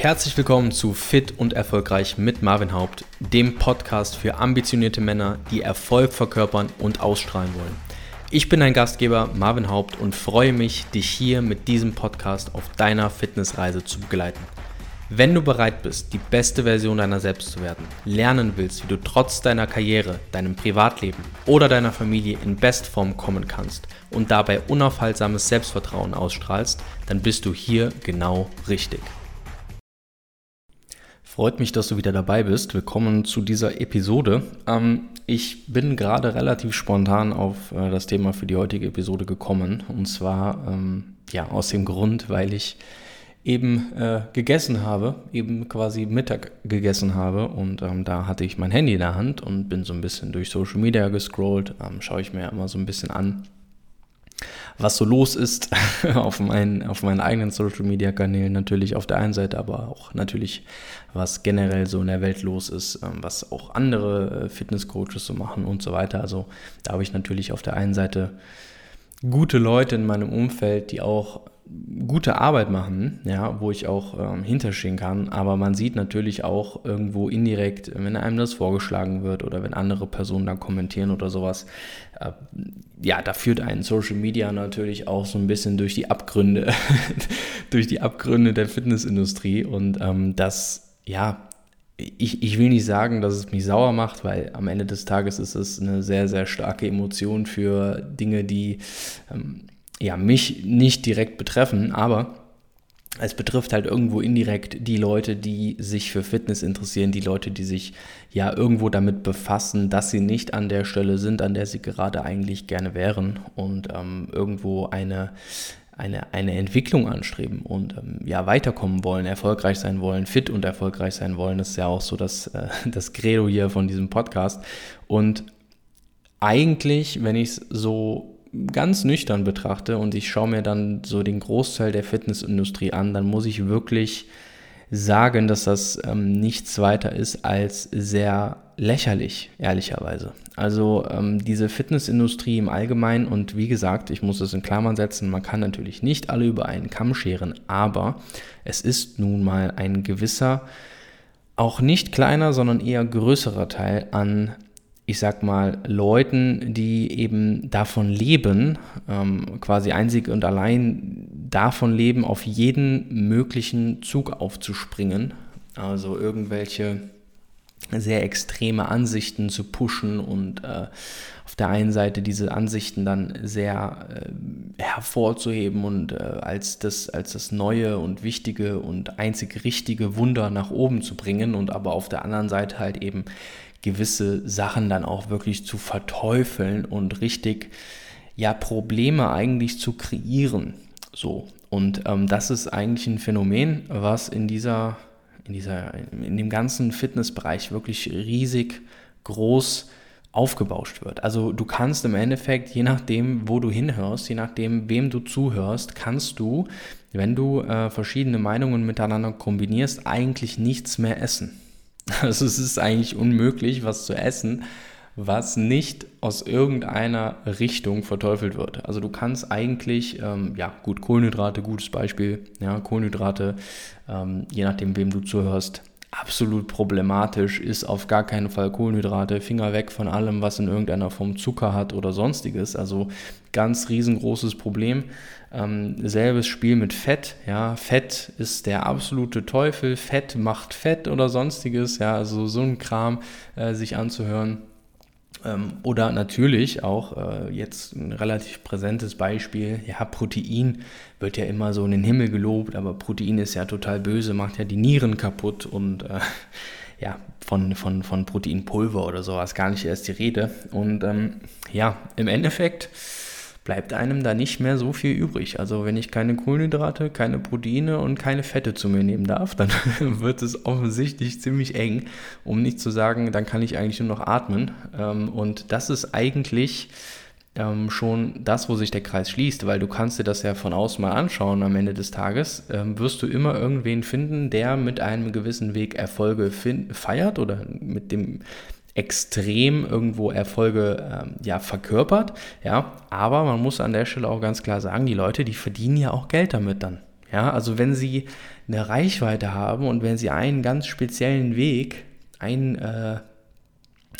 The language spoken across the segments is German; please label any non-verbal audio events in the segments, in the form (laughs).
Herzlich willkommen zu Fit und Erfolgreich mit Marvin Haupt, dem Podcast für ambitionierte Männer, die Erfolg verkörpern und ausstrahlen wollen. Ich bin dein Gastgeber Marvin Haupt und freue mich, dich hier mit diesem Podcast auf deiner Fitnessreise zu begleiten. Wenn du bereit bist, die beste Version deiner selbst zu werden, lernen willst, wie du trotz deiner Karriere, deinem Privatleben oder deiner Familie in Bestform kommen kannst und dabei unaufhaltsames Selbstvertrauen ausstrahlst, dann bist du hier genau richtig. Freut mich, dass du wieder dabei bist. Willkommen zu dieser Episode. Ähm, ich bin gerade relativ spontan auf äh, das Thema für die heutige Episode gekommen. Und zwar ähm, ja aus dem Grund, weil ich eben äh, gegessen habe, eben quasi Mittag gegessen habe und ähm, da hatte ich mein Handy in der Hand und bin so ein bisschen durch Social Media gescrollt, ähm, schaue ich mir immer so ein bisschen an, was so los ist (laughs) auf meinen, auf meinen eigenen Social Media Kanälen natürlich auf der einen Seite, aber auch natürlich, was generell so in der Welt los ist, ähm, was auch andere äh, Fitnesscoaches so machen und so weiter. Also da habe ich natürlich auf der einen Seite gute Leute in meinem Umfeld, die auch gute Arbeit machen, ja, wo ich auch ähm, hinterstehen kann, aber man sieht natürlich auch irgendwo indirekt, wenn einem das vorgeschlagen wird oder wenn andere Personen da kommentieren oder sowas, äh, ja, da führt einen Social Media natürlich auch so ein bisschen durch die Abgründe, (laughs) durch die Abgründe der Fitnessindustrie. Und ähm, das, ja, ich, ich will nicht sagen, dass es mich sauer macht, weil am Ende des Tages ist es eine sehr, sehr starke Emotion für Dinge, die ähm, ja, mich nicht direkt betreffen, aber es betrifft halt irgendwo indirekt die Leute, die sich für Fitness interessieren, die Leute, die sich ja irgendwo damit befassen, dass sie nicht an der Stelle sind, an der sie gerade eigentlich gerne wären und ähm, irgendwo eine, eine, eine Entwicklung anstreben und ähm, ja weiterkommen wollen, erfolgreich sein wollen, fit und erfolgreich sein wollen. Das ist ja auch so das, äh, (laughs) das Credo hier von diesem Podcast. Und eigentlich, wenn ich es so ganz nüchtern betrachte und ich schaue mir dann so den Großteil der Fitnessindustrie an, dann muss ich wirklich sagen, dass das ähm, nichts weiter ist als sehr lächerlich, ehrlicherweise. Also ähm, diese Fitnessindustrie im Allgemeinen und wie gesagt, ich muss es in Klammern setzen, man kann natürlich nicht alle über einen Kamm scheren, aber es ist nun mal ein gewisser, auch nicht kleiner, sondern eher größerer Teil an ich sag mal, Leuten, die eben davon leben, ähm, quasi einzig und allein davon leben, auf jeden möglichen Zug aufzuspringen. Also irgendwelche sehr extreme Ansichten zu pushen und äh, auf der einen Seite diese Ansichten dann sehr äh, hervorzuheben und äh, als, das, als das neue und wichtige und einzig richtige Wunder nach oben zu bringen und aber auf der anderen Seite halt eben gewisse Sachen dann auch wirklich zu verteufeln und richtig ja Probleme eigentlich zu kreieren. So und ähm, das ist eigentlich ein Phänomen, was in dieser in dieser in dem ganzen Fitnessbereich wirklich riesig groß aufgebauscht wird. Also du kannst im Endeffekt, je nachdem, wo du hinhörst, je nachdem, wem du zuhörst, kannst du, wenn du äh, verschiedene Meinungen miteinander kombinierst, eigentlich nichts mehr essen. (laughs) Also es ist eigentlich unmöglich, was zu essen, was nicht aus irgendeiner Richtung verteufelt wird. Also du kannst eigentlich, ähm, ja gut, Kohlenhydrate, gutes Beispiel, ja, Kohlenhydrate, ähm, je nachdem, wem du zuhörst, absolut problematisch ist auf gar keinen Fall Kohlenhydrate, Finger weg von allem, was in irgendeiner Form Zucker hat oder sonstiges. Also ganz riesengroßes Problem. Ähm, selbes Spiel mit Fett. Ja, Fett ist der absolute Teufel. Fett macht Fett oder sonstiges. Ja, also so ein Kram äh, sich anzuhören. Ähm, oder natürlich auch äh, jetzt ein relativ präsentes Beispiel. Ja, Protein wird ja immer so in den Himmel gelobt, aber Protein ist ja total böse, macht ja die Nieren kaputt und äh, (laughs) ja, von, von, von Proteinpulver oder sowas gar nicht erst die Rede. Und ähm, ja, im Endeffekt bleibt einem da nicht mehr so viel übrig. Also wenn ich keine Kohlenhydrate, keine Proteine und keine Fette zu mir nehmen darf, dann (laughs) wird es offensichtlich ziemlich eng, um nicht zu sagen, dann kann ich eigentlich nur noch atmen. Ähm, und das ist eigentlich ähm, schon das, wo sich der Kreis schließt, weil du kannst dir das ja von außen mal anschauen am Ende des Tages, ähm, wirst du immer irgendwen finden, der mit einem gewissen Weg Erfolge feiert oder mit dem extrem irgendwo Erfolge ähm, ja, verkörpert. Ja, aber man muss an der Stelle auch ganz klar sagen, die Leute, die verdienen ja auch Geld damit dann. Ja, also wenn Sie eine Reichweite haben und wenn Sie einen ganz speziellen Weg, ein, äh,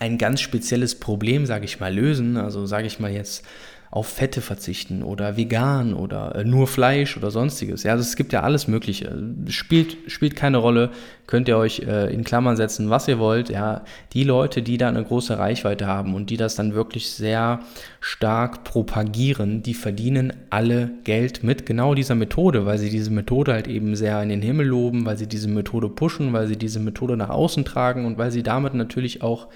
ein ganz spezielles Problem, sage ich mal, lösen, also sage ich mal jetzt auf Fette verzichten oder vegan oder äh, nur Fleisch oder sonstiges. Ja, also es gibt ja alles Mögliche. Spielt, spielt keine Rolle. Könnt ihr euch äh, in Klammern setzen, was ihr wollt. Ja, die Leute, die da eine große Reichweite haben und die das dann wirklich sehr stark propagieren, die verdienen alle Geld mit genau dieser Methode, weil sie diese Methode halt eben sehr in den Himmel loben, weil sie diese Methode pushen, weil sie diese Methode nach außen tragen und weil sie damit natürlich auch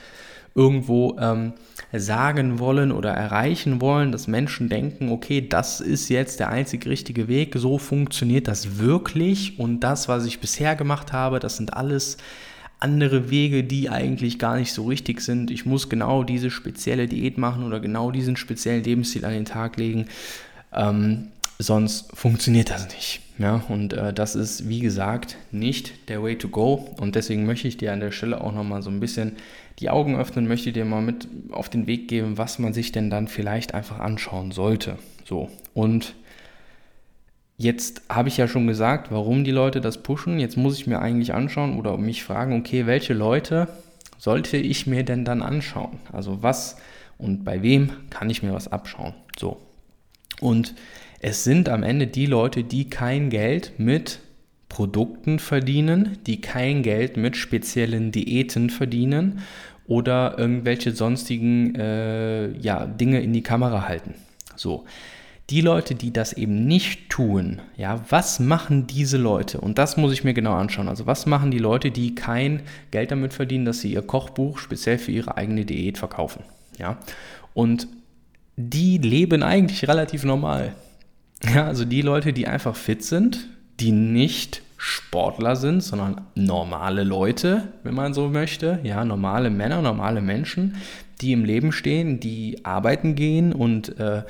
irgendwo ähm, sagen wollen oder erreichen wollen, dass Menschen denken, okay, das ist jetzt der einzig richtige Weg, so funktioniert das wirklich und das, was ich bisher gemacht habe, das sind alles andere Wege, die eigentlich gar nicht so richtig sind. Ich muss genau diese spezielle Diät machen oder genau diesen speziellen Lebensstil an den Tag legen. Ähm, sonst funktioniert das nicht. Ja, und äh, das ist, wie gesagt, nicht der Way to go. Und deswegen möchte ich dir an der Stelle auch nochmal so ein bisschen die Augen öffnen, möchte dir mal mit auf den Weg geben, was man sich denn dann vielleicht einfach anschauen sollte. So, und jetzt habe ich ja schon gesagt, warum die Leute das pushen. Jetzt muss ich mir eigentlich anschauen oder mich fragen, okay, welche Leute sollte ich mir denn dann anschauen? Also was und bei wem kann ich mir was abschauen? So. Und es sind am Ende die Leute, die kein Geld mit Produkten verdienen, die kein Geld mit speziellen Diäten verdienen oder irgendwelche sonstigen äh, ja, Dinge in die Kamera halten. So. Die Leute, die das eben nicht tun, ja, was machen diese Leute? Und das muss ich mir genau anschauen. Also, was machen die Leute, die kein Geld damit verdienen, dass sie ihr Kochbuch speziell für ihre eigene Diät verkaufen? Ja, und die leben eigentlich relativ normal. Ja, also die Leute, die einfach fit sind, die nicht Sportler sind, sondern normale Leute, wenn man so möchte. Ja, normale Männer, normale Menschen, die im Leben stehen, die arbeiten gehen und äh,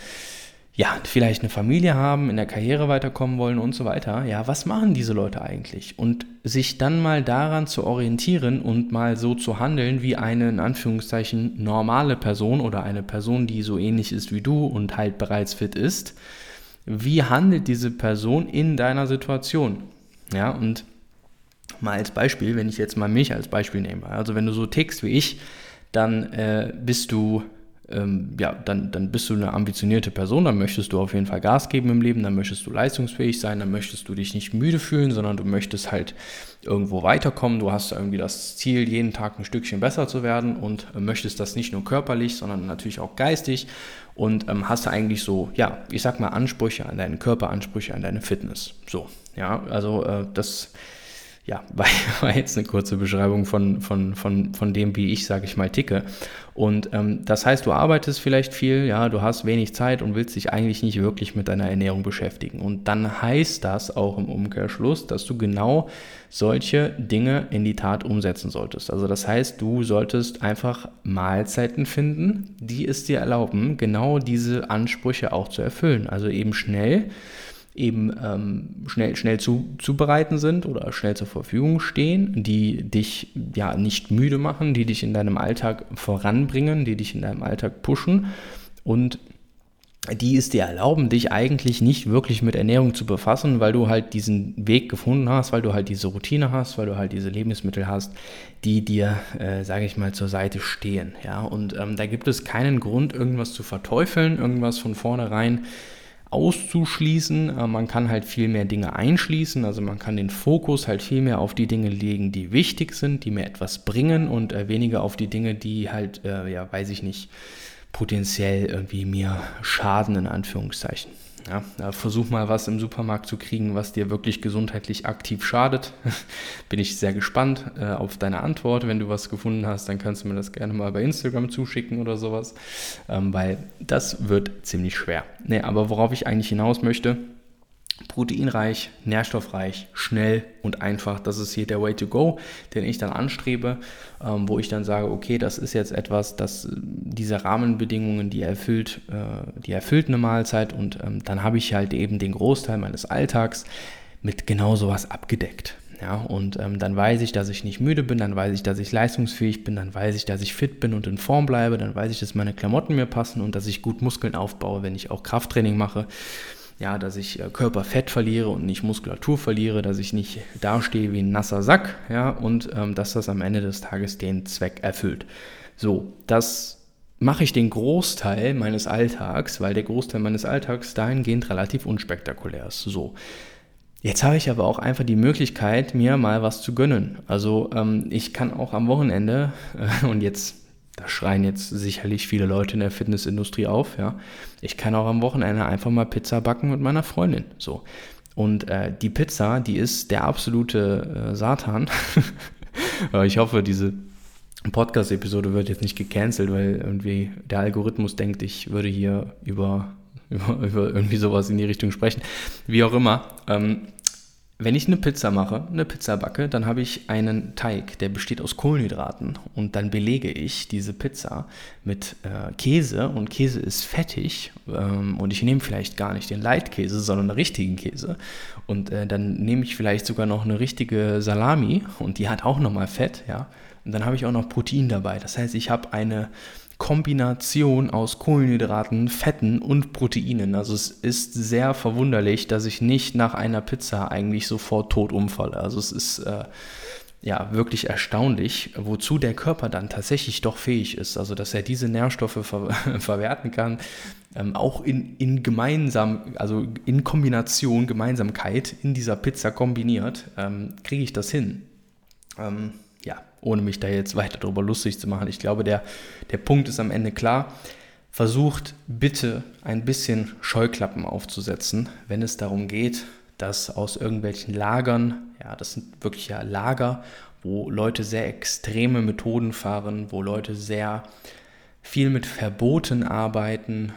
ja, vielleicht eine Familie haben, in der Karriere weiterkommen wollen und so weiter. Ja, was machen diese Leute eigentlich? Und sich dann mal daran zu orientieren und mal so zu handeln wie eine in Anführungszeichen normale Person oder eine Person, die so ähnlich ist wie du und halt bereits fit ist. Wie handelt diese Person in deiner Situation? Ja, und mal als Beispiel, wenn ich jetzt mal mich als Beispiel nehme, also wenn du so tickst wie ich, dann äh, bist du ähm, ja, dann, dann bist du eine ambitionierte Person, dann möchtest du auf jeden Fall Gas geben im Leben, dann möchtest du leistungsfähig sein, dann möchtest du dich nicht müde fühlen, sondern du möchtest halt irgendwo weiterkommen. Du hast irgendwie das Ziel, jeden Tag ein Stückchen besser zu werden und äh, möchtest das nicht nur körperlich, sondern natürlich auch geistig und ähm, hast eigentlich so, ja, ich sag mal Ansprüche an deinen Körper, Ansprüche an deine Fitness. So, ja, also äh, das ja, (laughs) war, war, jetzt eine kurze Beschreibung von, von, von, von dem, wie ich, sage ich mal, ticke. Und ähm, das heißt, du arbeitest vielleicht viel, ja, du hast wenig Zeit und willst dich eigentlich nicht wirklich mit deiner Ernährung beschäftigen. Und dann heißt das auch im Umkehrschluss, dass du genau solche Dinge in die Tat umsetzen solltest. Also das heißt, du solltest einfach Mahlzeiten finden, die es dir erlauben, genau diese Ansprüche auch zu erfüllen. Also eben schnell eben ähm, schnell, schnell zu, zubereiten sind oder schnell zur Verfügung stehen, die dich ja nicht müde machen, die dich in deinem Alltag voranbringen, die dich in deinem Alltag pushen und die es dir erlauben, dich eigentlich nicht wirklich mit Ernährung zu befassen, weil du halt diesen Weg gefunden hast, weil du halt diese Routine hast, weil du halt diese Lebensmittel hast, die dir, äh, sage ich mal, zur Seite stehen. Ja, und ähm, da gibt es keinen Grund, irgendwas zu verteufeln, irgendwas von vornherein auszuschließen. Äh, man kann halt viel mehr Dinge einschließen, also man kann den Fokus halt viel mehr auf die Dinge legen, die wichtig sind, die mir etwas bringen und äh, weniger auf die Dinge, die halt, äh, ja, weiß ich nicht, potenziell irgendwie mir schaden, in Anführungszeichen. Ja, versuch mal was im Supermarkt zu kriegen, was dir wirklich gesundheitlich aktiv schadet. (laughs) Bin ich sehr gespannt äh, auf deine Antwort. Wenn du was gefunden hast, dann kannst du mir das gerne mal bei Instagram zuschicken oder sowas, ähm, weil das wird ziemlich schwer. Nee, aber worauf ich eigentlich hinaus möchte, proteinreich, nährstoffreich, schnell und einfach. Das ist hier der Way to go, den ich dann anstrebe, ähm, wo ich dann sage, okay, das ist jetzt etwas, das diese Rahmenbedingungen, die erfüllt, äh, die erfüllt eine Mahlzeit und ähm, dann habe ich halt eben den Großteil meines Alltags mit genau sowas abgedeckt. Ja, und ähm, dann weiß ich, dass ich nicht müde bin, dann weiß ich, dass ich leistungsfähig bin, dann weiß ich, dass ich fit bin und in Form bleibe, dann weiß ich, dass meine Klamotten mir passen und dass ich gut Muskeln aufbaue, wenn ich auch Krafttraining mache. Ja, dass ich äh, Körperfett verliere und nicht Muskulatur verliere, dass ich nicht dastehe wie ein nasser Sack, ja, und ähm, dass das am Ende des Tages den Zweck erfüllt. So, das mache ich den Großteil meines Alltags, weil der Großteil meines Alltags dahingehend relativ unspektakulär ist. So. Jetzt habe ich aber auch einfach die Möglichkeit, mir mal was zu gönnen. Also ähm, ich kann auch am Wochenende, äh, (laughs) und jetzt, da schreien jetzt sicherlich viele Leute in der Fitnessindustrie auf, ja, ich kann auch am Wochenende einfach mal Pizza backen mit meiner Freundin. So. Und äh, die Pizza, die ist der absolute äh, Satan. (laughs) ich hoffe, diese Podcast-Episode wird jetzt nicht gecancelt, weil irgendwie der Algorithmus denkt, ich würde hier über, (laughs) über, über irgendwie sowas in die Richtung sprechen. Wie auch immer. Ähm, wenn ich eine Pizza mache, eine Pizza backe, dann habe ich einen Teig, der besteht aus Kohlenhydraten. Und dann belege ich diese Pizza mit äh, Käse. Und Käse ist fettig ähm, und ich nehme vielleicht gar nicht den Leitkäse, sondern einen richtigen Käse. Und äh, dann nehme ich vielleicht sogar noch eine richtige Salami. Und die hat auch nochmal Fett, ja, und dann habe ich auch noch Protein dabei. Das heißt, ich habe eine Kombination aus Kohlenhydraten, Fetten und Proteinen. Also es ist sehr verwunderlich, dass ich nicht nach einer Pizza eigentlich sofort tot umfalle. Also es ist äh, ja wirklich erstaunlich, wozu der Körper dann tatsächlich doch fähig ist. Also dass er diese Nährstoffe ver (laughs) verwerten kann, ähm, auch in, in gemeinsam, also in Kombination, Gemeinsamkeit in dieser Pizza kombiniert, ähm, kriege ich das hin. Ähm, ohne mich da jetzt weiter darüber lustig zu machen. Ich glaube, der, der Punkt ist am Ende klar. Versucht bitte ein bisschen Scheuklappen aufzusetzen, wenn es darum geht, dass aus irgendwelchen Lagern, ja, das sind wirklich ja Lager, wo Leute sehr extreme Methoden fahren, wo Leute sehr viel mit Verboten arbeiten,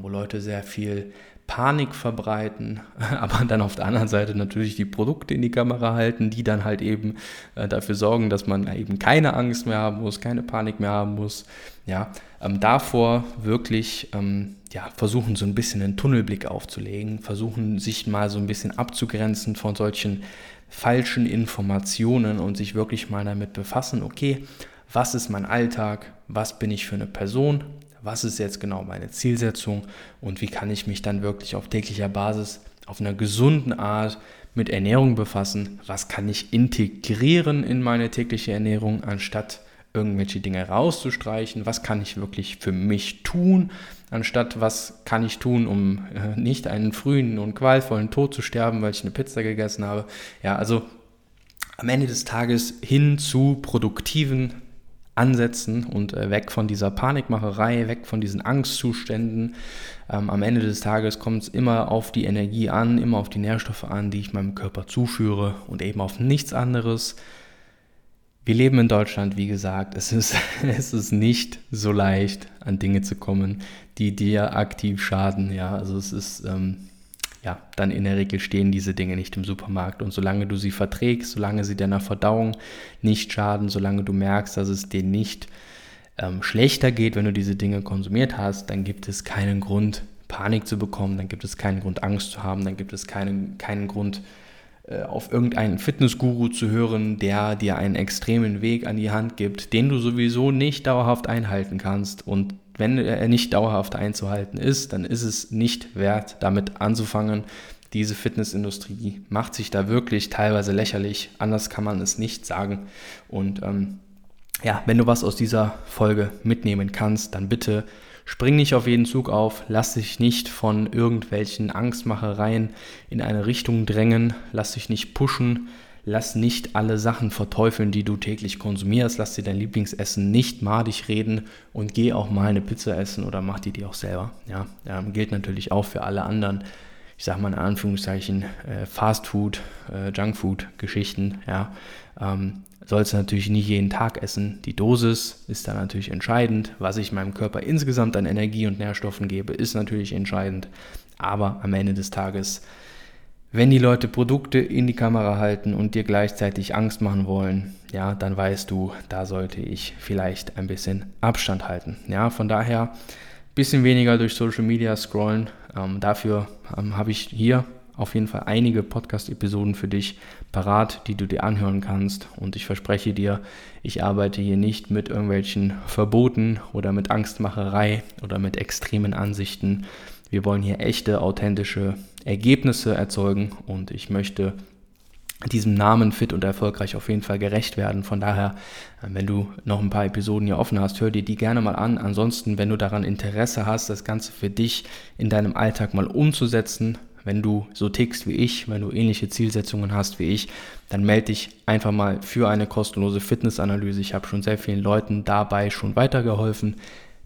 wo Leute sehr viel Panik verbreiten, (laughs) aber dann auf der anderen Seite natürlich die Produkte in die Kamera halten, die dann halt eben äh, dafür sorgen, dass man eben keine Angst mehr haben muss, keine Panik mehr haben muss. Ja, ähm, davor wirklich ähm, ja, versuchen so ein bisschen einen Tunnelblick aufzulegen, versuchen sich mal so ein bisschen abzugrenzen von solchen falschen Informationen und sich wirklich mal damit befassen, okay, was ist mein Alltag, was bin ich für eine Person, was ist jetzt genau meine Zielsetzung und wie kann ich mich dann wirklich auf täglicher Basis auf einer gesunden Art mit Ernährung befassen, was kann ich integrieren in meine tägliche Ernährung, anstatt irgendwelche Dinge rauszustreichen, was kann ich wirklich für mich tun, anstatt was kann ich tun, um äh, nicht einen frühen und qualvollen Tod zu sterben, weil ich eine Pizza gegessen habe. Ja, also am Ende des Tages hin zu produktiven ansetzen und äh, weg von dieser Panikmacherei, weg von diesen Angstzuständen. Ähm, am Ende des Tages kommt es immer auf die Energie an, immer auf die Nährstoffe an, die ich meinem Körper zuführe und eben auf nichts anderes. Wir leben in Deutschland, wie gesagt. Es ist, (laughs) es ist nicht so leicht, an Dinge zu kommen, die dir aktiv schaden. Ja, also es ist ähm, ja, dann in der Regel stehen diese Dinge nicht im Supermarkt. Und solange du sie verträgst, solange sie deiner Verdauung nicht schaden, solange du merkst, dass es dir nicht ähm, schlechter geht, wenn du diese Dinge konsumiert hast, dann gibt es keinen Grund, Panik zu bekommen, dann gibt es keinen Grund, Angst zu haben, dann gibt es keinen, keinen Grund, äh, auf irgendeinen Fitnessguru zu hören, der dir einen extremen Weg an die Hand gibt, den du sowieso nicht dauerhaft einhalten kannst und wenn er nicht dauerhaft einzuhalten ist, dann ist es nicht wert, damit anzufangen. Diese Fitnessindustrie macht sich da wirklich teilweise lächerlich. Anders kann man es nicht sagen. Und ähm, ja, wenn du was aus dieser Folge mitnehmen kannst, dann bitte spring nicht auf jeden Zug auf, lass dich nicht von irgendwelchen Angstmachereien in eine Richtung drängen, lass dich nicht pushen, lass nicht alle Sachen verteufeln, die du täglich konsumierst. Lass dir dein Lieblingsessen nicht madig reden und geh auch mal eine Pizza essen oder mach die dir auch selber. Ja, ähm, gilt natürlich auch für alle anderen, ich sag mal in Anführungszeichen, äh, Fastfood, äh, Junkfood-Geschichten. Ja, ähm, sollst du natürlich nicht jeden Tag essen. Die Dosis ist da natürlich entscheidend. Was ich meinem Körper insgesamt an Energie und Nährstoffen gebe, ist natürlich entscheidend. Aber am Ende des Tages wenn die Leute Produkte in die Kamera halten und dir gleichzeitig Angst machen wollen, ja, dann weißt du, da sollte ich vielleicht ein bisschen Abstand halten. Ja, von daher bisschen weniger durch Social Media scrollen. Ähm, dafür ähm, habe ich hier auf jeden Fall einige Podcast-Episoden für dich parat, die du dir anhören kannst. Und ich verspreche dir, ich arbeite hier nicht mit irgendwelchen Verboten oder mit Angstmacherei oder mit extremen Ansichten, wir wollen hier echte, authentische Ergebnisse erzeugen und ich möchte diesem Namen fit und erfolgreich auf jeden Fall gerecht werden. Von daher, äh, wenn du noch ein paar Episoden hier offen hast, hör dir die gerne mal an. Ansonsten, wenn du daran Interesse hast, das Ganze für dich in deinem Alltag mal umzusetzen, wenn du so tickst wie ich, wenn du ähnliche Zielsetzungen hast wie ich, dann melde dich einfach mal für eine kostenlose Fitnessanalyse. Ich habe schon sehr vielen Leuten dabei schon weitergeholfen,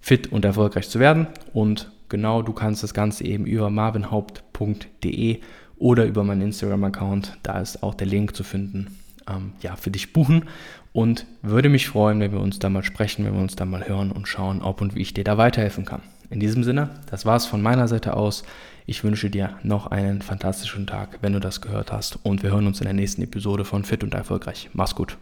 fit und erfolgreich zu werden. Und genau, du kannst das Ganze eben über marvinhaupt.de oder über meinen Instagram-Account, da ist auch der Link zu finden, ähm, ja, für dich buchen. Und würde mich freuen, wenn wir uns da mal sprechen, wenn wir uns da mal hören und schauen, ob und wie ich dir da weiterhelfen kann. In diesem Sinne, das war es von meiner Seite aus. Ich wünsche dir noch einen fantastischen Tag, wenn du das gehört hast. Und wir hören uns in der nächsten Episode von Fit und Erfolgreich. Mach's gut.